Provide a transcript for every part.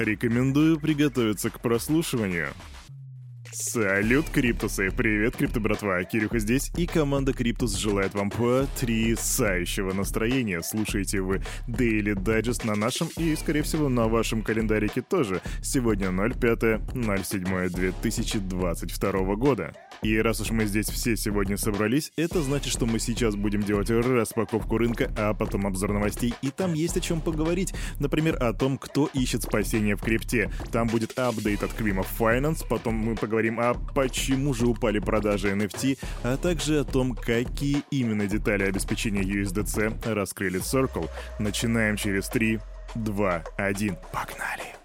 Рекомендую приготовиться к прослушиванию. Салют, Криптусы! Привет, Крипто братва! Кирюха здесь, и команда Криптус желает вам потрясающего настроения. Слушайте вы Daily Digest на нашем и, скорее всего, на вашем календарике тоже. Сегодня 05.07.2022 года. И раз уж мы здесь все сегодня собрались, это значит, что мы сейчас будем делать распаковку рынка, а потом обзор новостей, и там есть о чем поговорить. Например, о том, кто ищет спасение в крипте. Там будет апдейт от of Finance, потом мы поговорим о почему же упали продажи NFT, а также о том, какие именно детали обеспечения USDC раскрыли Circle. Начинаем через 3, 2, 1. Погнали!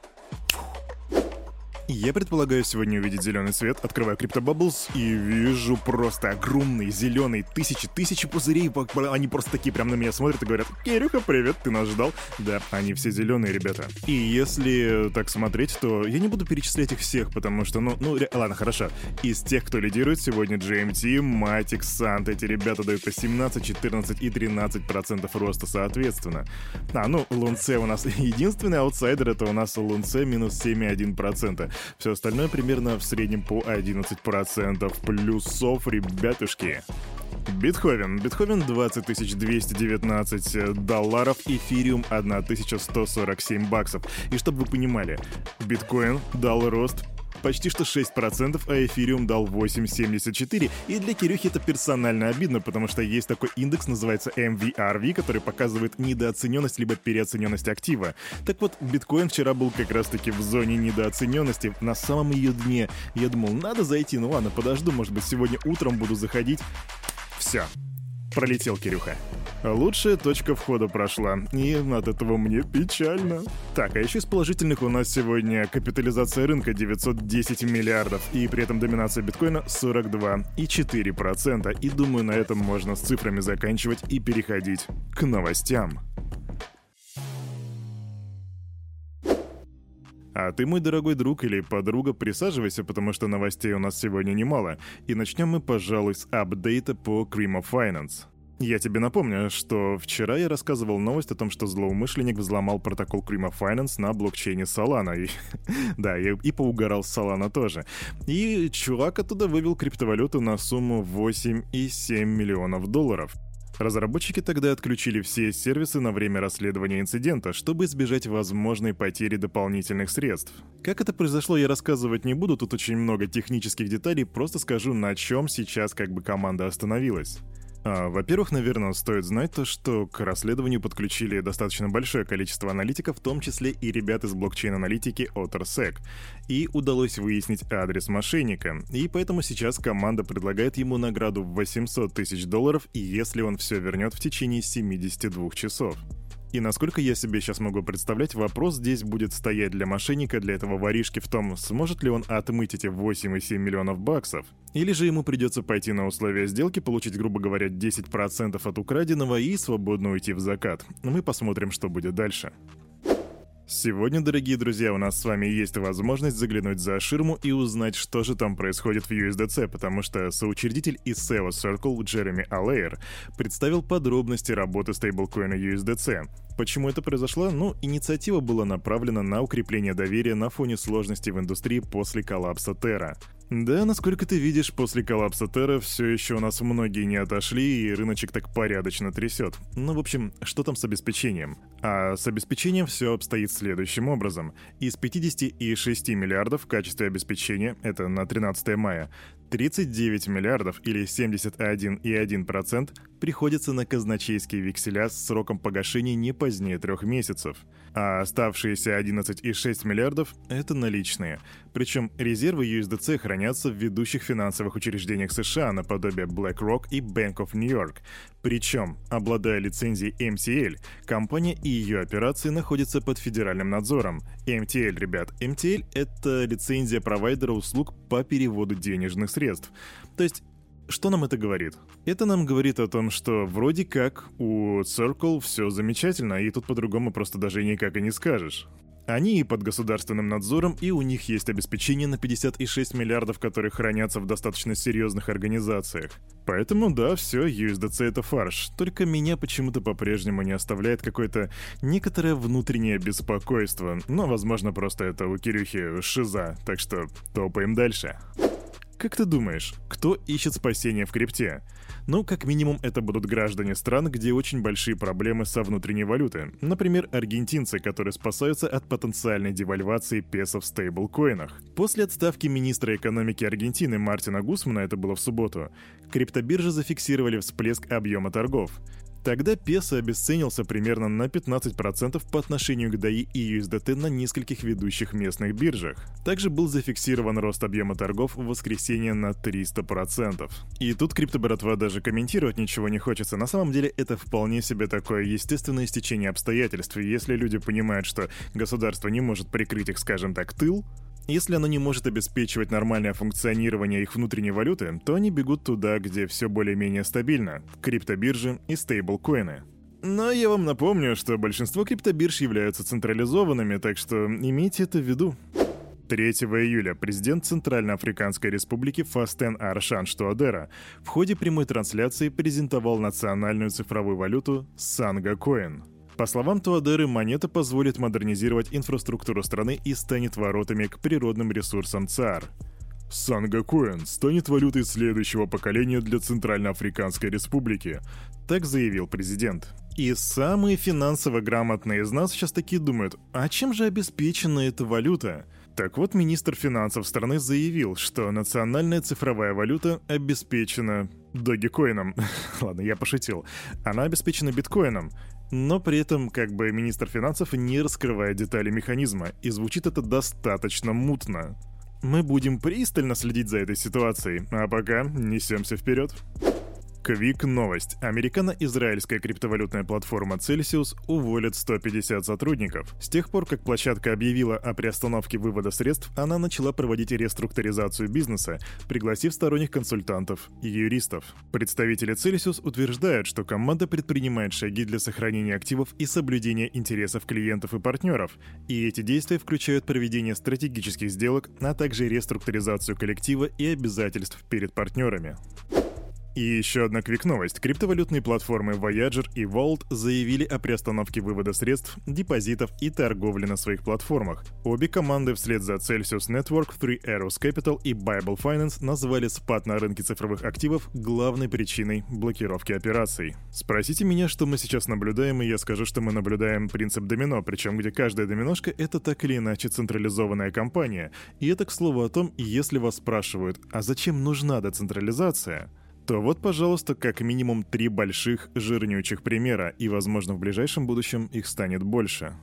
Я предполагаю сегодня увидеть зеленый свет, открываю CryptoBubbles и вижу просто огромные зеленые тысячи, тысячи пузырей. Они просто такие прям на меня смотрят и говорят, Кирюха, привет, ты нас ждал? Да, они все зеленые, ребята. И если так смотреть, то я не буду перечислять их всех, потому что, ну, ну, ладно, хорошо. Из тех, кто лидирует сегодня GMT, Matic, Sant, эти ребята дают по 17, 14 и 13 процентов роста соответственно. А, ну, Лунце у нас единственный аутсайдер, это у нас Лунце минус 7,1%. Все остальное примерно в среднем по 11%. Плюсов, ребятушки. Битховен. Битховен 20 219 долларов, эфириум 1147 баксов. И чтобы вы понимали, биткоин дал рост почти что 6%, а эфириум дал 8,74%. И для Кирюхи это персонально обидно, потому что есть такой индекс, называется MVRV, который показывает недооцененность либо переоцененность актива. Так вот, биткоин вчера был как раз-таки в зоне недооцененности, на самом ее дне. Я думал, надо зайти, ну ладно, подожду, может быть, сегодня утром буду заходить. Все, пролетел Кирюха. Лучшая точка входа прошла, и от этого мне печально. Так, а еще из положительных у нас сегодня капитализация рынка 910 миллиардов, и при этом доминация биткоина 42,4%. И думаю, на этом можно с цифрами заканчивать и переходить к новостям. А ты, мой дорогой друг или подруга, присаживайся, потому что новостей у нас сегодня немало. И начнем мы, пожалуй, с апдейта по Cream of Finance. Я тебе напомню, что вчера я рассказывал новость о том, что злоумышленник взломал протокол of Finance на блокчейне Solana. И, да, и, и поугарал с Solana тоже. И чувак оттуда вывел криптовалюту на сумму 8,7 миллионов долларов. Разработчики тогда отключили все сервисы на время расследования инцидента, чтобы избежать возможной потери дополнительных средств. Как это произошло, я рассказывать не буду, тут очень много технических деталей, просто скажу, на чем сейчас как бы команда остановилась. А, во-первых, наверное, стоит знать то, что к расследованию подключили достаточно большое количество аналитиков, в том числе и ребят из блокчейн-аналитики OtterSec. И удалось выяснить адрес мошенника. И поэтому сейчас команда предлагает ему награду в 800 тысяч долларов, если он все вернет в течение 72 часов. И насколько я себе сейчас могу представлять, вопрос здесь будет стоять для мошенника, для этого воришки в том, сможет ли он отмыть эти 8,7 миллионов баксов, или же ему придется пойти на условия сделки, получить, грубо говоря, 10% от украденного и свободно уйти в закат. Мы посмотрим, что будет дальше. Сегодня, дорогие друзья, у нас с вами есть возможность заглянуть за ширму и узнать, что же там происходит в USDC, потому что соучредитель из SEO Circle Джереми Аллейер представил подробности работы стейблкоина USDC. Почему это произошло? Ну, инициатива была направлена на укрепление доверия на фоне сложностей в индустрии после коллапса Terra. Да, насколько ты видишь, после коллапса Терра все еще у нас многие не отошли, и рыночек так порядочно трясет. Ну, в общем, что там с обеспечением? А с обеспечением все обстоит следующим образом. Из 56 миллиардов в качестве обеспечения, это на 13 мая, 39 миллиардов или 71,1% приходится на казначейские векселя с сроком погашения не позднее трех месяцев, а оставшиеся 11,6 миллиардов – это наличные. Причем резервы USDC хранятся в ведущих финансовых учреждениях США наподобие BlackRock и Bank of New York. Причем, обладая лицензией MTL, компания и ее операции находятся под федеральным надзором. MTL, ребят, MTL — это лицензия провайдера услуг по переводу денежных средств. То есть что нам это говорит? Это нам говорит о том, что вроде как у Circle все замечательно, и тут по-другому просто даже никак и не скажешь. Они и под государственным надзором, и у них есть обеспечение на 56 миллиардов, которые хранятся в достаточно серьезных организациях. Поэтому да, все, USDC это фарш. Только меня почему-то по-прежнему не оставляет какое-то некоторое внутреннее беспокойство. Но, возможно, просто это у Кирюхи шиза. Так что топаем дальше. Как ты думаешь, кто ищет спасение в крипте? Ну, как минимум, это будут граждане стран, где очень большие проблемы со внутренней валютой. Например, аргентинцы, которые спасаются от потенциальной девальвации песо в стейблкоинах. После отставки министра экономики Аргентины Мартина Гусмана, это было в субботу, криптобиржи зафиксировали всплеск объема торгов. Тогда песо обесценился примерно на 15% по отношению к DAI и USDT на нескольких ведущих местных биржах. Также был зафиксирован рост объема торгов в воскресенье на 300%. И тут криптобратва даже комментировать ничего не хочется. На самом деле это вполне себе такое естественное стечение обстоятельств. Если люди понимают, что государство не может прикрыть их, скажем так, тыл, если оно не может обеспечивать нормальное функционирование их внутренней валюты, то они бегут туда, где все более-менее стабильно – криптобиржи и стейблкоины. Но я вам напомню, что большинство криптобирж являются централизованными, так что имейте это в виду. 3 июля президент Центральноафриканской республики Фастен Аршан Штуадера в ходе прямой трансляции презентовал национальную цифровую валюту Санга Коин – по словам Туадеры, монета позволит модернизировать инфраструктуру страны и станет воротами к природным ресурсам ЦАР. Сангакоин станет валютой следующего поколения для Центральноафриканской Республики, так заявил президент. И самые финансово грамотные из нас сейчас такие думают, а чем же обеспечена эта валюта? Так вот, министр финансов страны заявил, что национальная цифровая валюта обеспечена Догикоином. Ладно, я пошутил. Она обеспечена биткоином но при этом как бы министр финансов не раскрывает детали механизма, и звучит это достаточно мутно. Мы будем пристально следить за этой ситуацией, а пока несемся вперед. Квик новость. Американо-израильская криптовалютная платформа Celsius уволит 150 сотрудников. С тех пор, как площадка объявила о приостановке вывода средств, она начала проводить реструктуризацию бизнеса, пригласив сторонних консультантов и юристов. Представители Celsius утверждают, что команда предпринимает шаги для сохранения активов и соблюдения интересов клиентов и партнеров, и эти действия включают проведение стратегических сделок, а также реструктуризацию коллектива и обязательств перед партнерами. И еще одна квик-новость. Криптовалютные платформы Voyager и Vault заявили о приостановке вывода средств, депозитов и торговли на своих платформах. Обе команды вслед за Celsius Network, Three Arrows Capital и Bible Finance назвали спад на рынке цифровых активов главной причиной блокировки операций. Спросите меня, что мы сейчас наблюдаем, и я скажу, что мы наблюдаем принцип домино, причем где каждая доминошка — это так или иначе централизованная компания. И это, к слову, о том, если вас спрашивают, а зачем нужна децентрализация? То вот, пожалуйста, как минимум три больших жирнючих примера, и, возможно, в ближайшем будущем их станет больше.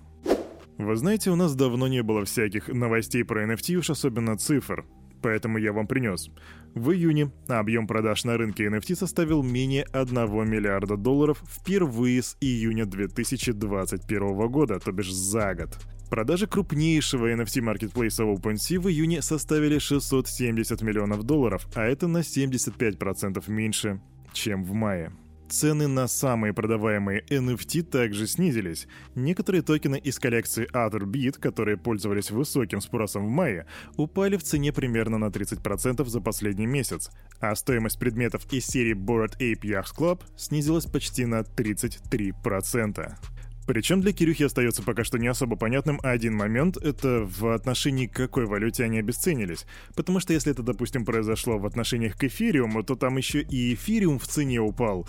Вы знаете, у нас давно не было всяких новостей про NFT, уж особенно цифр, поэтому я вам принес. В июне объем продаж на рынке NFT составил менее 1 миллиарда долларов впервые с июня 2021 года, то бишь за год. Продажи крупнейшего NFT-маркетплейса OpenSea в июне составили 670 миллионов долларов, а это на 75% меньше, чем в мае. Цены на самые продаваемые NFT также снизились. Некоторые токены из коллекции OtherBeat, которые пользовались высоким спросом в мае, упали в цене примерно на 30% за последний месяц, а стоимость предметов из серии Bored Ape Yacht Club снизилась почти на 33%. Причем для Кирюхи остается пока что не особо понятным один момент — это в отношении к какой валюте они обесценились. Потому что если это, допустим, произошло в отношениях к эфириуму, то там еще и эфириум в цене упал.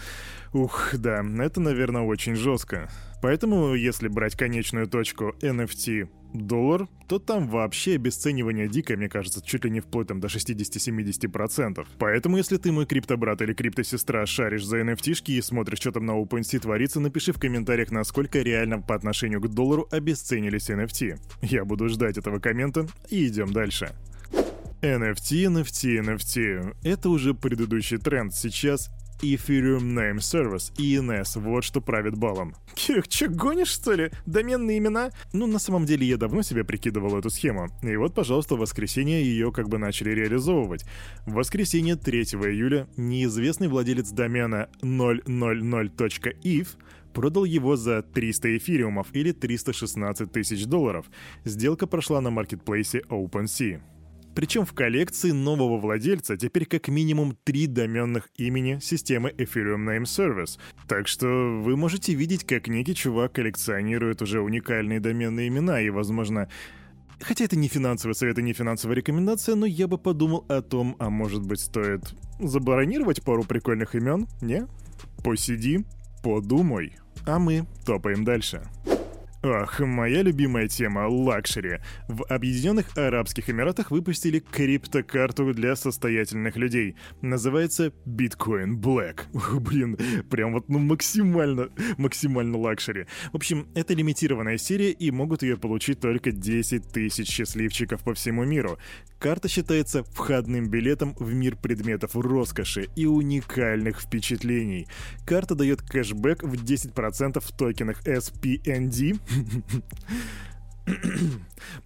Ух, да, это, наверное, очень жестко. Поэтому, если брать конечную точку NFT доллар, то там вообще обесценивание дикое, мне кажется, чуть ли не вплоть там до 60-70%. Поэтому, если ты мой криптобрат или криптосестра шаришь за nft и смотришь, что там на OpenSea творится, напиши в комментариях, насколько реально по отношению к доллару обесценились NFT. Я буду ждать этого коммента и идем дальше. NFT, NFT, NFT. Это уже предыдущий тренд. Сейчас Ethereum Name Service, ENS, вот что правит балом. Кирюх, чё, гонишь, что ли? Доменные имена? Ну, на самом деле, я давно себе прикидывал эту схему. И вот, пожалуйста, в воскресенье ее как бы начали реализовывать. В воскресенье 3 июля неизвестный владелец домена 000.eth продал его за 300 эфириумов или 316 тысяч долларов. Сделка прошла на маркетплейсе OpenSea. Причем в коллекции нового владельца теперь как минимум три доменных имени системы Ethereum Name Service. Так что вы можете видеть, как некий чувак коллекционирует уже уникальные доменные имена и, возможно, Хотя это не финансовый совет и не финансовая рекомендация, но я бы подумал о том, а может быть стоит забронировать пару прикольных имен, не? Посиди, подумай, а мы топаем дальше. Ах, моя любимая тема — luxury. В Объединенных Арабских Эмиратах выпустили криптокарту для состоятельных людей. Называется Bitcoin Black. Ух, блин, прям вот ну максимально, максимально luxury. В общем, это лимитированная серия и могут ее получить только 10 тысяч счастливчиков по всему миру. Карта считается входным билетом в мир предметов роскоши и уникальных впечатлений. Карта дает кэшбэк в 10% в токенах SPND,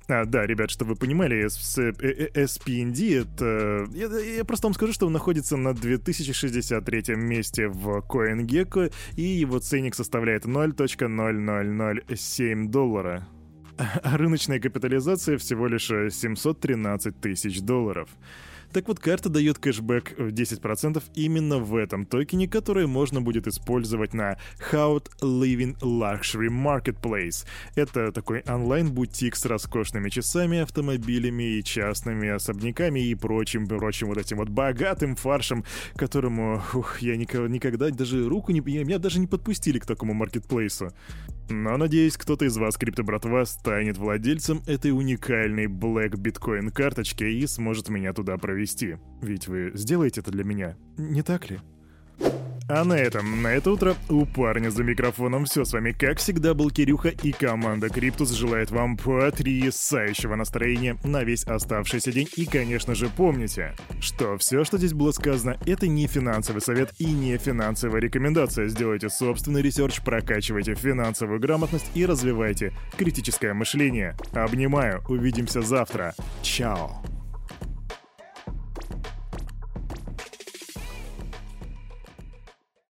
А, да, ребят, чтобы вы понимали, SPND э, это... Я, я просто вам скажу, что он находится на 2063 месте в CoinGecko, и его ценник составляет 0.0007 доллара. А рыночная капитализация всего лишь 713 тысяч долларов. Так вот, карта дает кэшбэк в 10% именно в этом токене, который можно будет использовать на How Living Luxury Marketplace. Это такой онлайн-бутик с роскошными часами, автомобилями и частными особняками и прочим, прочим вот этим вот богатым фаршем, которому, ух, я никогда, никогда даже руку не... Меня даже не подпустили к такому маркетплейсу. Но надеюсь, кто-то из вас, крипто-братва, станет владельцем этой уникальной Black Bitcoin карточки и сможет меня туда провести. Ведь вы сделаете это для меня, не так ли? А на этом, на это утро у парня за микрофоном все с вами, как всегда, был Кирюха и команда Криптус желает вам потрясающего настроения на весь оставшийся день. И, конечно же, помните, что все, что здесь было сказано, это не финансовый совет и не финансовая рекомендация. Сделайте собственный research, прокачивайте финансовую грамотность и развивайте критическое мышление. Обнимаю, увидимся завтра. Чао.